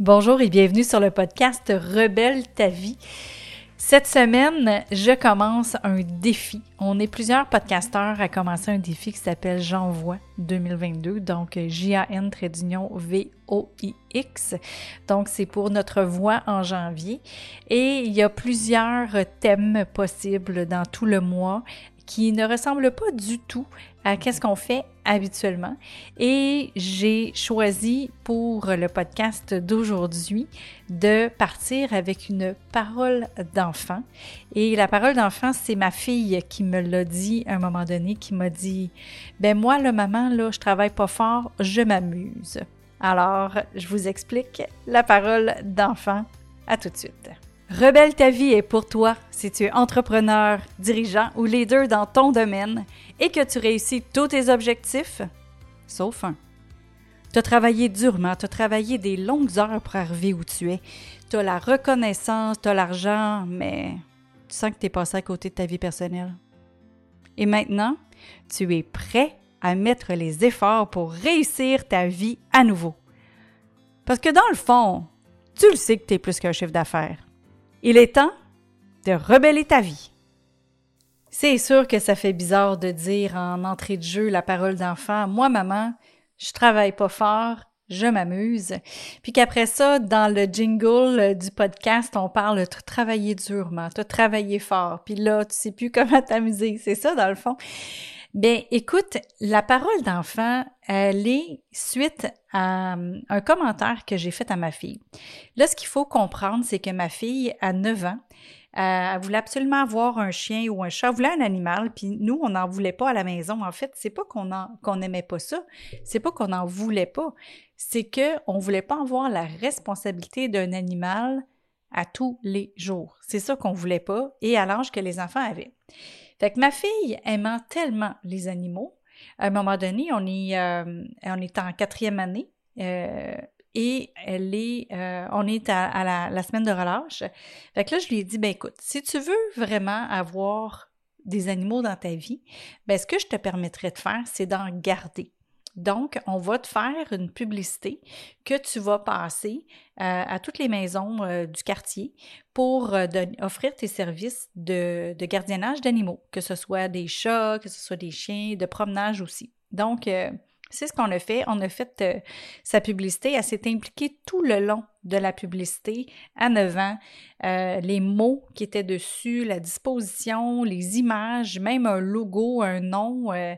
Bonjour et bienvenue sur le podcast Rebelle ta vie. Cette semaine, je commence un défi. On est plusieurs podcasteurs à commencer un défi qui s'appelle J'envoie 2022, donc J-A-N V-O-I-X. Donc, c'est pour notre voix en janvier. Et il y a plusieurs thèmes possibles dans tout le mois qui ne ressemblent pas du tout à qu'est-ce qu'on fait habituellement. Et j'ai choisi pour le podcast d'aujourd'hui de partir avec une parole d'enfant. Et la parole d'enfant, c'est ma fille qui me l'a dit à un moment donné, qui m'a dit, ben moi, le maman, là, je travaille pas fort, je m'amuse. Alors, je vous explique la parole d'enfant. À tout de suite. Rebelle ta vie est pour toi si tu es entrepreneur, dirigeant ou leader dans ton domaine et que tu réussis tous tes objectifs, sauf un. Tu as travaillé durement, tu as travaillé des longues heures pour arriver où tu es. Tu as la reconnaissance, tu as l'argent, mais tu sens que tu es passé à côté de ta vie personnelle. Et maintenant, tu es prêt à mettre les efforts pour réussir ta vie à nouveau. Parce que dans le fond, tu le sais que tu es plus qu'un chiffre d'affaires. Il est temps de rebeller ta vie. C'est sûr que ça fait bizarre de dire en entrée de jeu la parole d'enfant, moi maman, je travaille pas fort, je m'amuse. Puis qu'après ça, dans le jingle du podcast, on parle de travailler durement, de travailler fort. Puis là, tu sais plus comment t'amuser. C'est ça, dans le fond. Bien, écoute, la parole d'enfant, elle est suite à euh, un commentaire que j'ai fait à ma fille. Là, ce qu'il faut comprendre, c'est que ma fille, à 9 ans, euh, elle voulait absolument avoir un chien ou un chat, elle voulait un animal, puis nous, on n'en voulait pas à la maison. En fait, c'est pas qu'on n'aimait pas ça, c'est pas qu'on n'en voulait pas, c'est qu'on ne voulait pas avoir la responsabilité d'un animal à tous les jours. C'est ça qu'on voulait pas, et à l'âge que les enfants avaient. Fait que ma fille aimant tellement les animaux, à un moment donné, on est, euh, on est en quatrième année euh, et elle est, euh, on est à, la, semaine de relâche. Fait que là, je lui ai dit, ben écoute, si tu veux vraiment avoir des animaux dans ta vie, ben ce que je te permettrais de faire, c'est d'en garder. Donc, on va te faire une publicité que tu vas passer euh, à toutes les maisons euh, du quartier pour euh, offrir tes services de, de gardiennage d'animaux, que ce soit des chats, que ce soit des chiens, de promenage aussi. Donc, c'est ce qu'on a fait. On a fait euh, sa publicité. Elle s'est impliquée tout le long de la publicité à 9 ans. Euh, les mots qui étaient dessus, la disposition, les images, même un logo, un nom. Euh,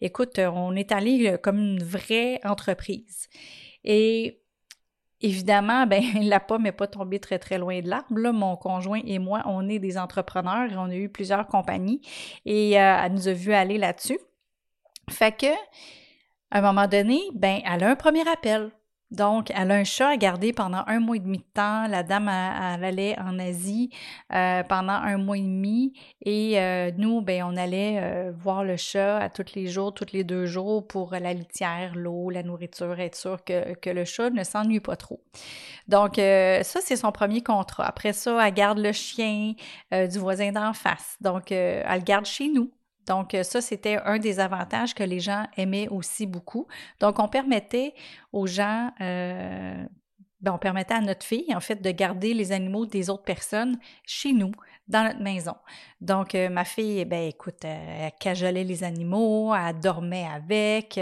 écoute, on est allé comme une vraie entreprise. Et Évidemment, ben, la pomme n'est pas tombée très, très loin de l'arbre. Mon conjoint et moi, on est des entrepreneurs on a eu plusieurs compagnies et elle nous a vu aller là-dessus. Fait que à un moment donné, ben, elle a un premier appel. Donc, elle a un chat à garder pendant un mois et demi de temps. La dame, elle, allait en Asie euh, pendant un mois et demi. Et euh, nous, ben, on allait euh, voir le chat à tous les jours, tous les deux jours pour la litière, l'eau, la nourriture, être sûr que, que le chat ne s'ennuie pas trop. Donc, ça, c'est son premier contrat. Après ça, elle garde le chien du voisin d'en face. Donc, elle le garde chez nous. Donc, euh, ça, c'était un des avantages que les gens aimaient aussi beaucoup. Donc, on permettait aux gens, euh, ben, on permettait à notre fille, en fait, de garder les animaux des autres personnes chez nous, dans notre maison. Donc, euh, ma fille, ben, écoute, elle cajolait les animaux, elle dormait avec.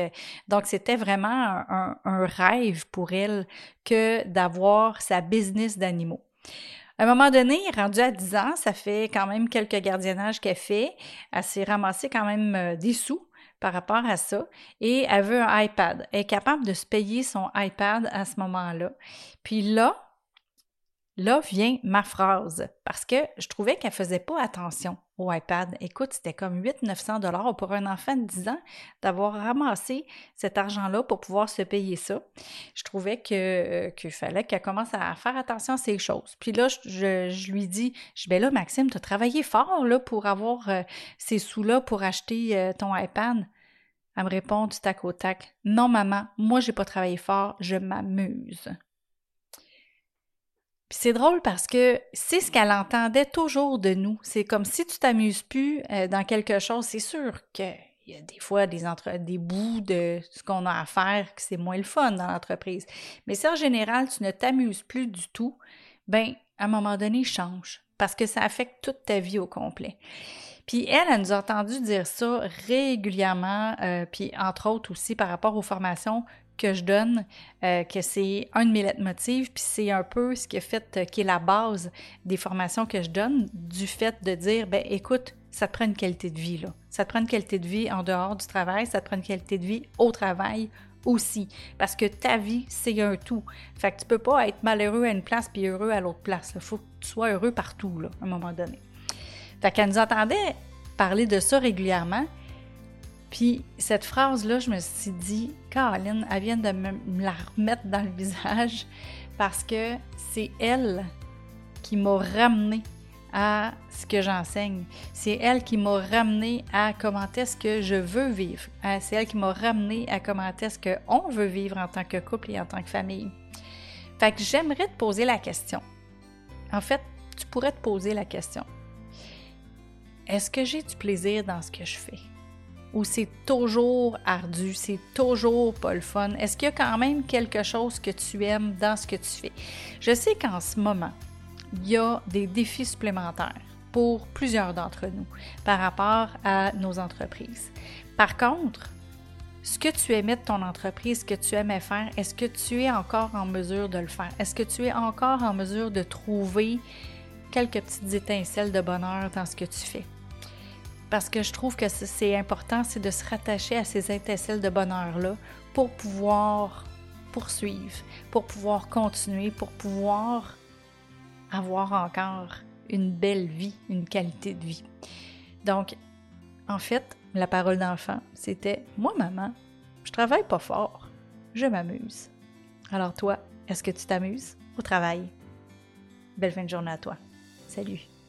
Donc, c'était vraiment un rêve pour elle que d'avoir sa business d'animaux. À un moment donné, rendue à 10 ans, ça fait quand même quelques gardiennages qu'elle fait. Elle s'est ramassée quand même euh, des sous par rapport à ça et elle veut un iPad. Elle est capable de se payer son iPad à ce moment-là. Puis là, Là vient ma phrase, parce que je trouvais qu'elle faisait pas attention au iPad. Écoute, c'était comme 800-900 dollars pour un enfant de 10 ans d'avoir ramassé cet argent-là pour pouvoir se payer ça. Je trouvais euh, qu'il fallait qu'elle commence à faire attention à ces choses. Puis là, je, lui dis, je ben là, Maxime, tu as travaillé fort là, pour avoir euh, ces sous-là pour acheter euh, ton iPad. Elle me répond du tac au tac. Non, maman, moi, j'ai pas travaillé fort, je m'amuse. Puis c'est drôle parce que c'est ce qu'elle entendait toujours de nous. C'est comme si tu t'amuses plus euh, dans quelque chose, c'est sûr qu'il il y a des fois des, entre... des bouts de ce qu'on a à faire que c'est moins le fun dans l'entreprise. Mais si en général, tu ne t'amuses plus du tout, ben à un moment donné, change parce que ça affecte toute ta vie au complet. Puis elle, elle nous a entendu dire ça régulièrement, euh, puis entre autres aussi par rapport aux formations que je donne, euh, que c'est un de mes leitmotivs, puis c'est un peu ce qui est fait, euh, qui est la base des formations que je donne, du fait de dire, ben écoute, ça te prend une qualité de vie. Ça te prend une qualité de vie en dehors du travail, ça te prend une qualité de vie au travail aussi. Parce que ta vie, c'est un tout. Fait que tu peux pas être malheureux à une place puis heureux à l'autre place. Il faut que tu sois heureux partout, là, à un moment donné. Fait qu'elle nous entendait parler de ça régulièrement. Puis cette phrase-là, je me suis dit, Caroline, elle vient de me, la remettre dans le visage parce que c'est elle qui m'a ramené à ce que j'enseigne. C'est elle qui m'a ramené à comment est-ce que je veux vivre. Euh, c'est elle qui m'a ramené à comment est-ce qu'on veut vivre en tant que couple et en tant que famille. Fait que j'aimerais te poser la question. En fait, tu pourrais te poser la question. Est-ce que j'ai du plaisir dans ce que je fais? Ou c'est toujours ardu, c'est toujours pas le fun? Est-ce qu'il y a quand même quelque chose que tu aimes dans ce que tu fais? Je sais qu'en ce moment, il y a des défis supplémentaires pour plusieurs d'entre nous par rapport à nos entreprises. Par contre, ce que tu aimais de ton entreprise, ce que tu aimais faire, est-ce que tu es encore en mesure de le faire? Est-ce que tu es encore en mesure de trouver quelques petites étincelles de bonheur dans ce que tu fais? Parce que je trouve que c'est important, c'est de se rattacher à ces étincelles de bonheur-là pour pouvoir poursuivre, pour pouvoir continuer, pour pouvoir avoir encore une belle vie, une qualité de vie. Donc, en fait, la parole d'enfant, c'était Moi, maman, je travaille pas fort, je m'amuse. Alors, toi, est-ce que tu t'amuses au travail? Belle fin de journée à toi. Salut!